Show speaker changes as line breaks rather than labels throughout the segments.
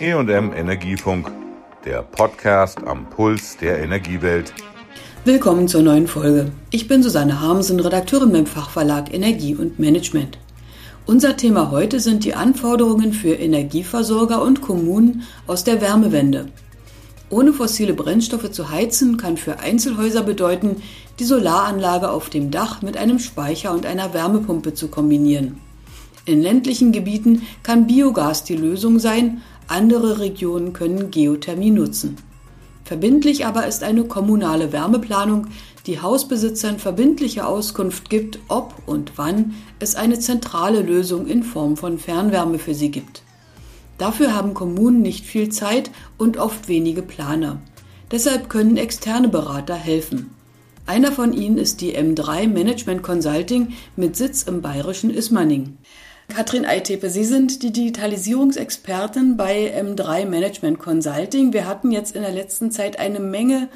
EM Energiefunk, der Podcast am Puls der Energiewelt.
Willkommen zur neuen Folge. Ich bin Susanne Harmsen, Redakteurin beim Fachverlag Energie und Management. Unser Thema heute sind die Anforderungen für Energieversorger und Kommunen aus der Wärmewende. Ohne fossile Brennstoffe zu heizen kann für Einzelhäuser bedeuten, die Solaranlage auf dem Dach mit einem Speicher und einer Wärmepumpe zu kombinieren. In ländlichen Gebieten kann Biogas die Lösung sein, andere Regionen können Geothermie nutzen. Verbindlich aber ist eine kommunale Wärmeplanung, die Hausbesitzern verbindliche Auskunft gibt, ob und wann es eine zentrale Lösung in Form von Fernwärme für sie gibt. Dafür haben Kommunen nicht viel Zeit und oft wenige Planer. Deshalb können externe Berater helfen. Einer von ihnen ist die M3 Management Consulting mit Sitz im bayerischen Ismaning. Katrin Eitepe, Sie sind die Digitalisierungsexpertin bei M3 Management Consulting. Wir hatten jetzt in der letzten Zeit eine Menge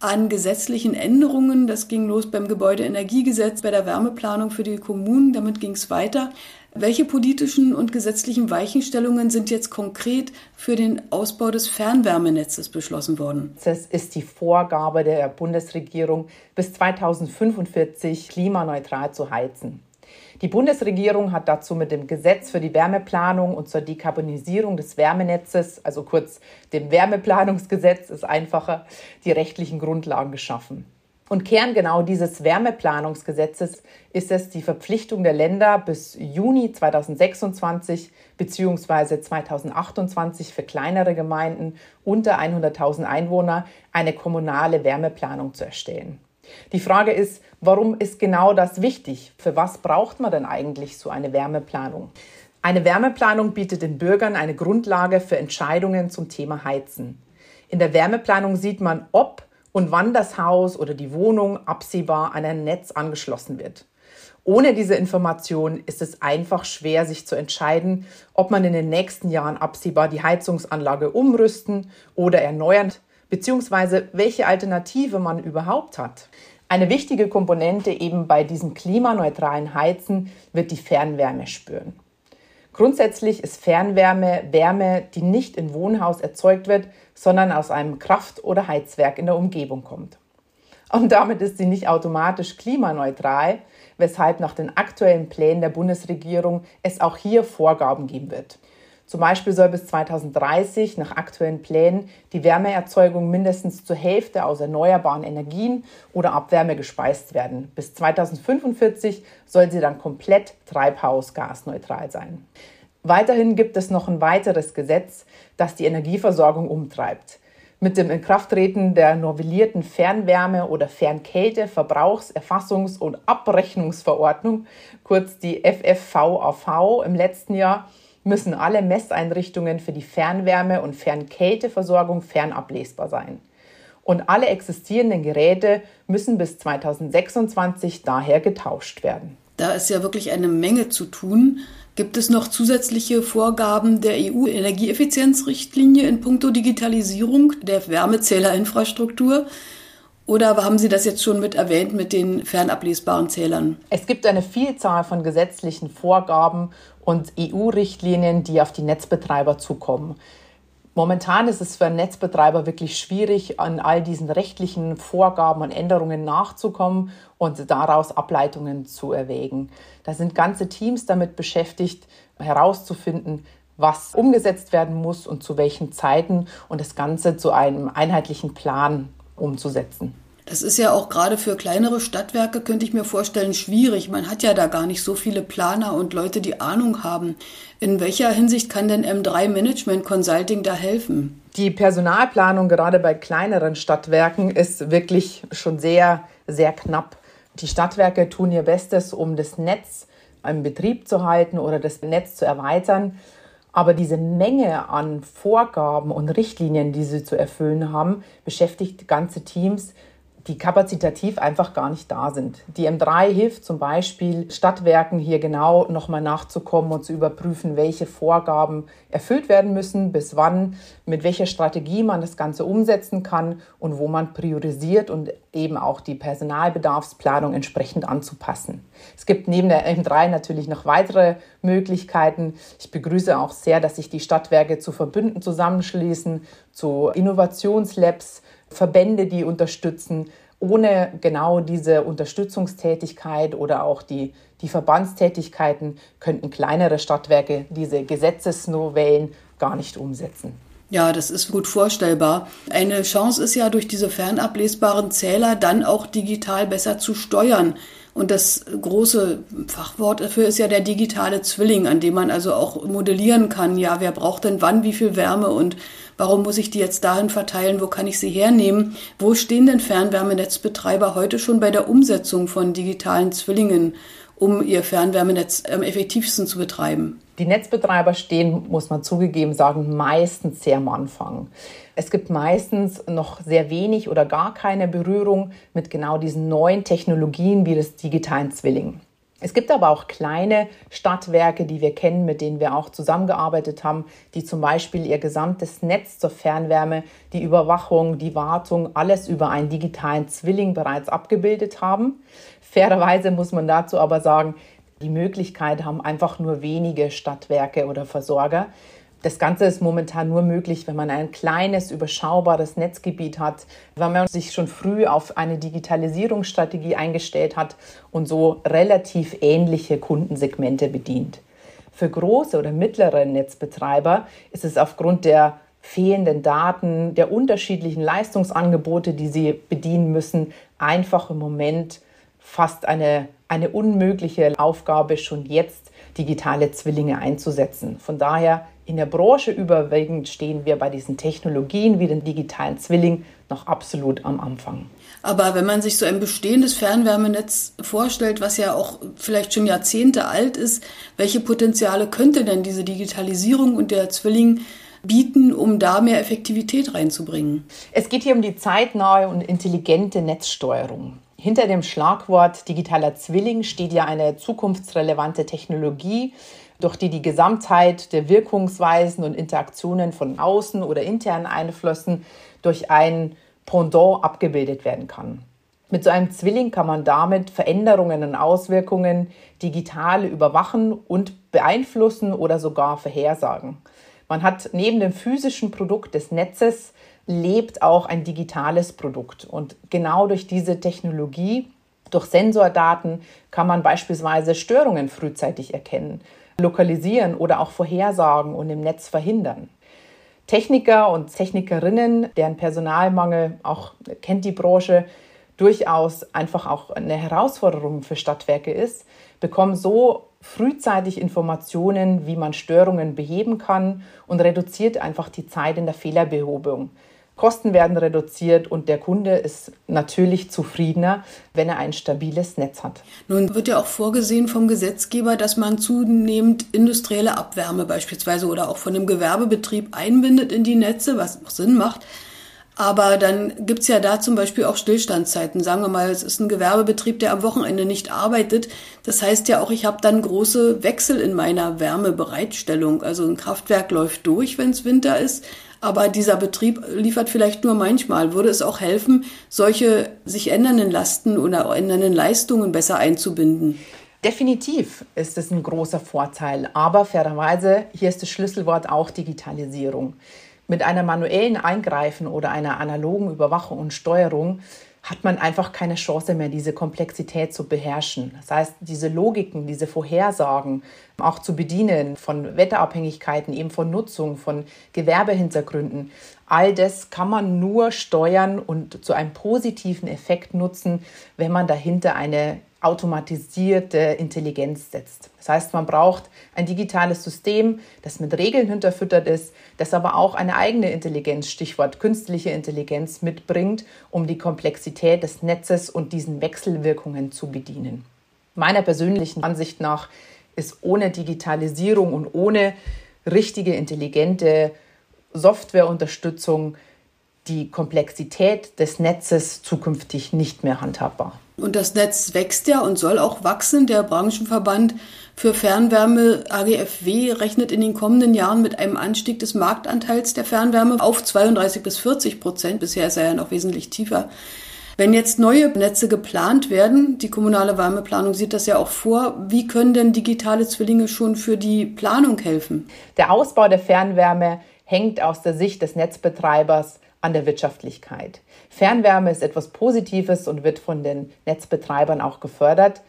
an gesetzlichen Änderungen. Das ging los beim Gebäudeenergiegesetz, bei der Wärmeplanung für die Kommunen. Damit ging es weiter. Welche politischen und gesetzlichen Weichenstellungen sind jetzt konkret für den Ausbau des Fernwärmenetzes beschlossen worden?
Das ist die Vorgabe der Bundesregierung, bis 2045 klimaneutral zu heizen. Die Bundesregierung hat dazu mit dem Gesetz für die Wärmeplanung und zur Dekarbonisierung des Wärmenetzes, also kurz dem Wärmeplanungsgesetz ist einfacher, die rechtlichen Grundlagen geschaffen. Und Kerngenau dieses Wärmeplanungsgesetzes ist es, die Verpflichtung der Länder bis Juni 2026 bzw. 2028 für kleinere Gemeinden unter 100.000 Einwohner eine kommunale Wärmeplanung zu erstellen. Die Frage ist, warum ist genau das wichtig? Für was braucht man denn eigentlich so eine Wärmeplanung? Eine Wärmeplanung bietet den Bürgern eine Grundlage für Entscheidungen zum Thema Heizen. In der Wärmeplanung sieht man, ob und wann das Haus oder die Wohnung absehbar an ein Netz angeschlossen wird. Ohne diese Information ist es einfach schwer, sich zu entscheiden, ob man in den nächsten Jahren absehbar die Heizungsanlage umrüsten oder erneuern beziehungsweise welche Alternative man überhaupt hat. Eine wichtige Komponente eben bei diesem klimaneutralen Heizen wird die Fernwärme spüren. Grundsätzlich ist Fernwärme Wärme, die nicht im Wohnhaus erzeugt wird, sondern aus einem Kraft- oder Heizwerk in der Umgebung kommt. Und damit ist sie nicht automatisch klimaneutral, weshalb nach den aktuellen Plänen der Bundesregierung es auch hier Vorgaben geben wird. Zum Beispiel soll bis 2030 nach aktuellen Plänen die Wärmeerzeugung mindestens zur Hälfte aus erneuerbaren Energien oder Abwärme gespeist werden. Bis 2045 soll sie dann komplett treibhausgasneutral sein. Weiterhin gibt es noch ein weiteres Gesetz, das die Energieversorgung umtreibt. Mit dem Inkrafttreten der novellierten Fernwärme- oder Fernkälte-, Verbrauchs-, Erfassungs- und Abrechnungsverordnung, kurz die FFVAV im letzten Jahr, müssen alle Messeinrichtungen für die Fernwärme- und Fernkälteversorgung fernablesbar sein. Und alle existierenden Geräte müssen bis 2026 daher getauscht werden.
Da ist ja wirklich eine Menge zu tun. Gibt es noch zusätzliche Vorgaben der EU-Energieeffizienzrichtlinie in puncto Digitalisierung der Wärmezählerinfrastruktur? Oder haben Sie das jetzt schon mit erwähnt mit den fernablesbaren Zählern?
Es gibt eine Vielzahl von gesetzlichen Vorgaben und EU-Richtlinien, die auf die Netzbetreiber zukommen. Momentan ist es für Netzbetreiber wirklich schwierig, an all diesen rechtlichen Vorgaben und Änderungen nachzukommen und daraus Ableitungen zu erwägen. Da sind ganze Teams damit beschäftigt, herauszufinden, was umgesetzt werden muss und zu welchen Zeiten und das Ganze zu einem einheitlichen Plan umzusetzen.
Das ist ja auch gerade für kleinere Stadtwerke, könnte ich mir vorstellen, schwierig. Man hat ja da gar nicht so viele Planer und Leute, die Ahnung haben. In welcher Hinsicht kann denn M3 Management Consulting da helfen?
Die Personalplanung gerade bei kleineren Stadtwerken ist wirklich schon sehr, sehr knapp. Die Stadtwerke tun ihr Bestes, um das Netz im Betrieb zu halten oder das Netz zu erweitern. Aber diese Menge an Vorgaben und Richtlinien, die sie zu erfüllen haben, beschäftigt ganze Teams, die kapazitativ einfach gar nicht da sind. Die M3 hilft zum Beispiel Stadtwerken hier genau nochmal nachzukommen und zu überprüfen, welche Vorgaben erfüllt werden müssen, bis wann, mit welcher Strategie man das Ganze umsetzen kann und wo man priorisiert und eben auch die Personalbedarfsplanung entsprechend anzupassen. Es gibt neben der M3 natürlich noch weitere Möglichkeiten. Ich begrüße auch sehr, dass sich die Stadtwerke zu Verbünden zusammenschließen, zu Innovationslabs, Verbände, die unterstützen. Ohne genau diese Unterstützungstätigkeit oder auch die, die Verbandstätigkeiten könnten kleinere Stadtwerke diese Gesetzesnovellen gar nicht umsetzen.
Ja, das ist gut vorstellbar. Eine Chance ist ja, durch diese fernablesbaren Zähler dann auch digital besser zu steuern. Und das große Fachwort dafür ist ja der digitale Zwilling, an dem man also auch modellieren kann, ja, wer braucht denn wann wie viel Wärme und warum muss ich die jetzt dahin verteilen, wo kann ich sie hernehmen? Wo stehen denn Fernwärmenetzbetreiber heute schon bei der Umsetzung von digitalen Zwillingen, um ihr Fernwärmenetz am effektivsten zu betreiben?
Die Netzbetreiber stehen, muss man zugegeben sagen, meistens sehr am Anfang. Es gibt meistens noch sehr wenig oder gar keine Berührung mit genau diesen neuen Technologien wie das digitalen Zwilling. Es gibt aber auch kleine Stadtwerke, die wir kennen, mit denen wir auch zusammengearbeitet haben, die zum Beispiel ihr gesamtes Netz zur Fernwärme, die Überwachung, die Wartung, alles über einen digitalen Zwilling bereits abgebildet haben. Fairerweise muss man dazu aber sagen, die Möglichkeit haben einfach nur wenige Stadtwerke oder Versorger. Das Ganze ist momentan nur möglich, wenn man ein kleines, überschaubares Netzgebiet hat, wenn man sich schon früh auf eine Digitalisierungsstrategie eingestellt hat und so relativ ähnliche Kundensegmente bedient. Für große oder mittlere Netzbetreiber ist es aufgrund der fehlenden Daten, der unterschiedlichen Leistungsangebote, die sie bedienen müssen, einfach im Moment fast eine, eine unmögliche Aufgabe, schon jetzt digitale Zwillinge einzusetzen. Von daher in der Branche überwiegend stehen wir bei diesen Technologien wie den digitalen Zwilling noch absolut am Anfang.
Aber wenn man sich so ein bestehendes Fernwärmenetz vorstellt, was ja auch vielleicht schon Jahrzehnte alt ist, welche Potenziale könnte denn diese Digitalisierung und der Zwilling bieten, um da mehr Effektivität reinzubringen?
Es geht hier um die zeitnahe und intelligente Netzsteuerung. Hinter dem Schlagwort digitaler Zwilling steht ja eine zukunftsrelevante Technologie, durch die die Gesamtheit der Wirkungsweisen und Interaktionen von außen oder internen Einflüssen durch ein Pendant abgebildet werden kann. Mit so einem Zwilling kann man damit Veränderungen und Auswirkungen digital überwachen und beeinflussen oder sogar vorhersagen. Man hat neben dem physischen Produkt des Netzes lebt auch ein digitales Produkt. Und genau durch diese Technologie, durch Sensordaten, kann man beispielsweise Störungen frühzeitig erkennen lokalisieren oder auch vorhersagen und im Netz verhindern. Techniker und Technikerinnen, deren Personalmangel auch kennt die Branche, durchaus einfach auch eine Herausforderung für Stadtwerke ist, bekommen so frühzeitig Informationen, wie man Störungen beheben kann und reduziert einfach die Zeit in der Fehlerbehobung. Kosten werden reduziert und der Kunde ist natürlich zufriedener, wenn er ein stabiles Netz hat.
Nun wird ja auch vorgesehen vom Gesetzgeber, dass man zunehmend industrielle Abwärme beispielsweise oder auch von einem Gewerbebetrieb einbindet in die Netze, was auch Sinn macht. Aber dann gibt's ja da zum Beispiel auch Stillstandszeiten. Sagen wir mal, es ist ein Gewerbebetrieb, der am Wochenende nicht arbeitet. Das heißt ja auch, ich habe dann große Wechsel in meiner Wärmebereitstellung. Also ein Kraftwerk läuft durch, wenn es Winter ist, aber dieser Betrieb liefert vielleicht nur manchmal. Würde es auch helfen, solche sich ändernden Lasten oder ändernden Leistungen besser einzubinden?
Definitiv ist es ein großer Vorteil, aber fairerweise, hier ist das Schlüsselwort auch Digitalisierung. Mit einer manuellen Eingreifen oder einer analogen Überwachung und Steuerung hat man einfach keine Chance mehr, diese Komplexität zu beherrschen. Das heißt, diese Logiken, diese Vorhersagen auch zu bedienen von Wetterabhängigkeiten, eben von Nutzung, von Gewerbehintergründen, all das kann man nur steuern und zu einem positiven Effekt nutzen, wenn man dahinter eine automatisierte Intelligenz setzt. Das heißt, man braucht ein digitales System, das mit Regeln hinterfüttert ist, das aber auch eine eigene Intelligenz, Stichwort künstliche Intelligenz, mitbringt, um die Komplexität des Netzes und diesen Wechselwirkungen zu bedienen. Meiner persönlichen Ansicht nach ist ohne Digitalisierung und ohne richtige, intelligente Softwareunterstützung die Komplexität des Netzes zukünftig nicht mehr handhabbar.
Und das Netz wächst ja und soll auch wachsen. Der Branchenverband für Fernwärme AGFW rechnet in den kommenden Jahren mit einem Anstieg des Marktanteils der Fernwärme auf 32 bis 40 Prozent. Bisher ist er ja noch wesentlich tiefer. Wenn jetzt neue Netze geplant werden, die kommunale Wärmeplanung sieht das ja auch vor, wie können denn digitale Zwillinge schon für die Planung helfen?
Der Ausbau der Fernwärme hängt aus der Sicht des Netzbetreibers an der Wirtschaftlichkeit. Fernwärme ist etwas Positives und wird von den Netzbetreibern auch gefördert.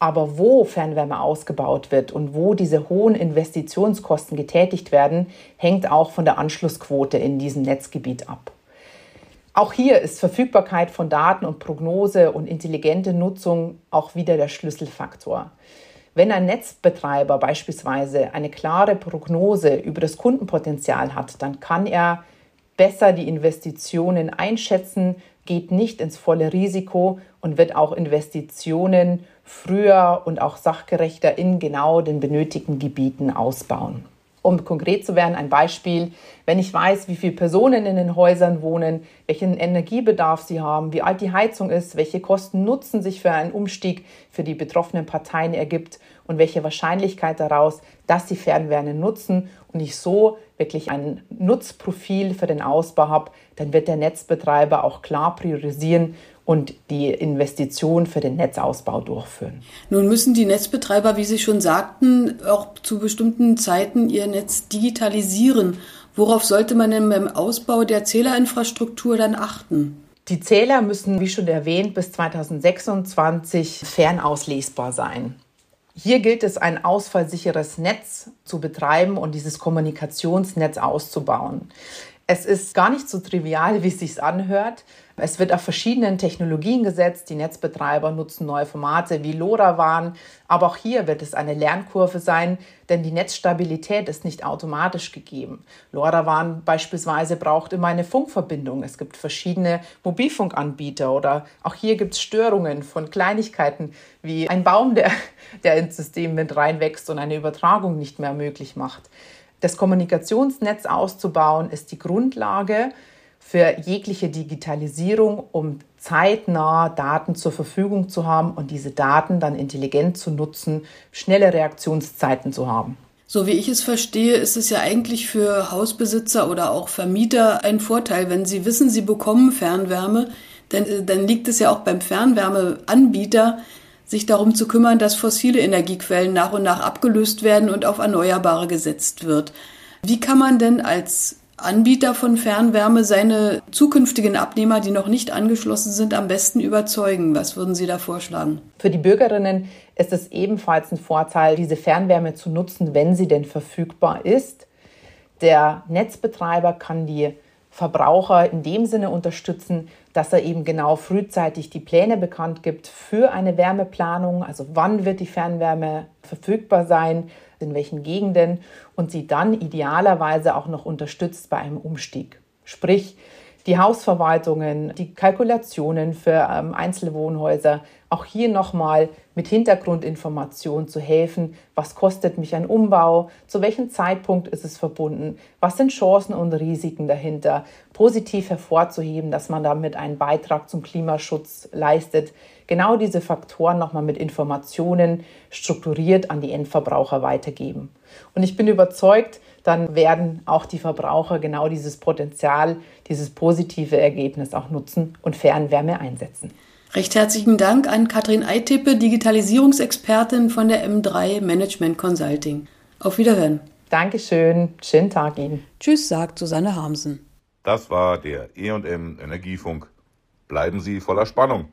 Aber wo Fernwärme ausgebaut wird und wo diese hohen Investitionskosten getätigt werden, hängt auch von der Anschlussquote in diesem Netzgebiet ab. Auch hier ist Verfügbarkeit von Daten und Prognose und intelligente Nutzung auch wieder der Schlüsselfaktor. Wenn ein Netzbetreiber beispielsweise eine klare Prognose über das Kundenpotenzial hat, dann kann er besser die Investitionen einschätzen, geht nicht ins volle Risiko und wird auch Investitionen früher und auch sachgerechter in genau den benötigten Gebieten ausbauen. Um konkret zu werden, ein Beispiel, wenn ich weiß, wie viele Personen in den Häusern wohnen, welchen Energiebedarf sie haben, wie alt die Heizung ist, welche Kosten Nutzen sich für einen Umstieg für die betroffenen Parteien ergibt und welche Wahrscheinlichkeit daraus, dass sie Fernwärme nutzen und ich so wirklich ein Nutzprofil für den Ausbau habe, dann wird der Netzbetreiber auch klar priorisieren und die Investition für den Netzausbau durchführen.
Nun müssen die Netzbetreiber, wie Sie schon sagten, auch zu bestimmten Zeiten ihr Netz digitalisieren. Worauf sollte man denn beim Ausbau der Zählerinfrastruktur dann achten?
Die Zähler müssen, wie schon erwähnt, bis 2026 fernauslesbar sein. Hier gilt es, ein ausfallsicheres Netz zu betreiben und dieses Kommunikationsnetz auszubauen. Es ist gar nicht so trivial, wie es sich anhört. Es wird auf verschiedenen Technologien gesetzt. Die Netzbetreiber nutzen neue Formate wie LoRaWAN. Aber auch hier wird es eine Lernkurve sein, denn die Netzstabilität ist nicht automatisch gegeben. LoRaWAN beispielsweise braucht immer eine Funkverbindung. Es gibt verschiedene Mobilfunkanbieter oder auch hier gibt es Störungen von Kleinigkeiten wie ein Baum, der, der ins System mit reinwächst und eine Übertragung nicht mehr möglich macht. Das Kommunikationsnetz auszubauen ist die Grundlage für jegliche Digitalisierung, um zeitnah Daten zur Verfügung zu haben und diese Daten dann intelligent zu nutzen, schnelle Reaktionszeiten zu haben.
So wie ich es verstehe, ist es ja eigentlich für Hausbesitzer oder auch Vermieter ein Vorteil, wenn sie wissen, sie bekommen Fernwärme, denn äh, dann liegt es ja auch beim Fernwärmeanbieter, sich darum zu kümmern, dass fossile Energiequellen nach und nach abgelöst werden und auf Erneuerbare gesetzt wird. Wie kann man denn als Anbieter von Fernwärme seine zukünftigen Abnehmer, die noch nicht angeschlossen sind, am besten überzeugen? Was würden Sie da vorschlagen?
Für die Bürgerinnen ist es ebenfalls ein Vorteil, diese Fernwärme zu nutzen, wenn sie denn verfügbar ist. Der Netzbetreiber kann die Verbraucher in dem Sinne unterstützen, dass er eben genau frühzeitig die Pläne bekannt gibt für eine Wärmeplanung, also wann wird die Fernwärme verfügbar sein, in welchen Gegenden und sie dann idealerweise auch noch unterstützt bei einem Umstieg. Sprich, die Hausverwaltungen, die Kalkulationen für ähm, Einzelwohnhäuser, auch hier nochmal mit Hintergrundinformationen zu helfen. Was kostet mich ein Umbau? Zu welchem Zeitpunkt ist es verbunden? Was sind Chancen und Risiken dahinter? Positiv hervorzuheben, dass man damit einen Beitrag zum Klimaschutz leistet. Genau diese Faktoren nochmal mit Informationen strukturiert an die Endverbraucher weitergeben. Und ich bin überzeugt, dann werden auch die Verbraucher genau dieses Potenzial, dieses positive Ergebnis auch nutzen und Fernwärme einsetzen.
Recht herzlichen Dank an Katrin Eitippe, Digitalisierungsexpertin von der M3 Management Consulting. Auf Wiederhören.
Dankeschön. Schönen Tag Ihnen.
Tschüss, sagt Susanne Harmsen.
Das war der E&M Energiefunk. Bleiben Sie voller Spannung.